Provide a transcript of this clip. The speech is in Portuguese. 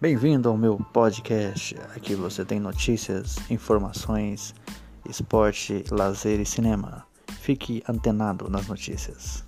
Bem-vindo ao meu podcast. Aqui você tem notícias, informações, esporte, lazer e cinema. Fique antenado nas notícias.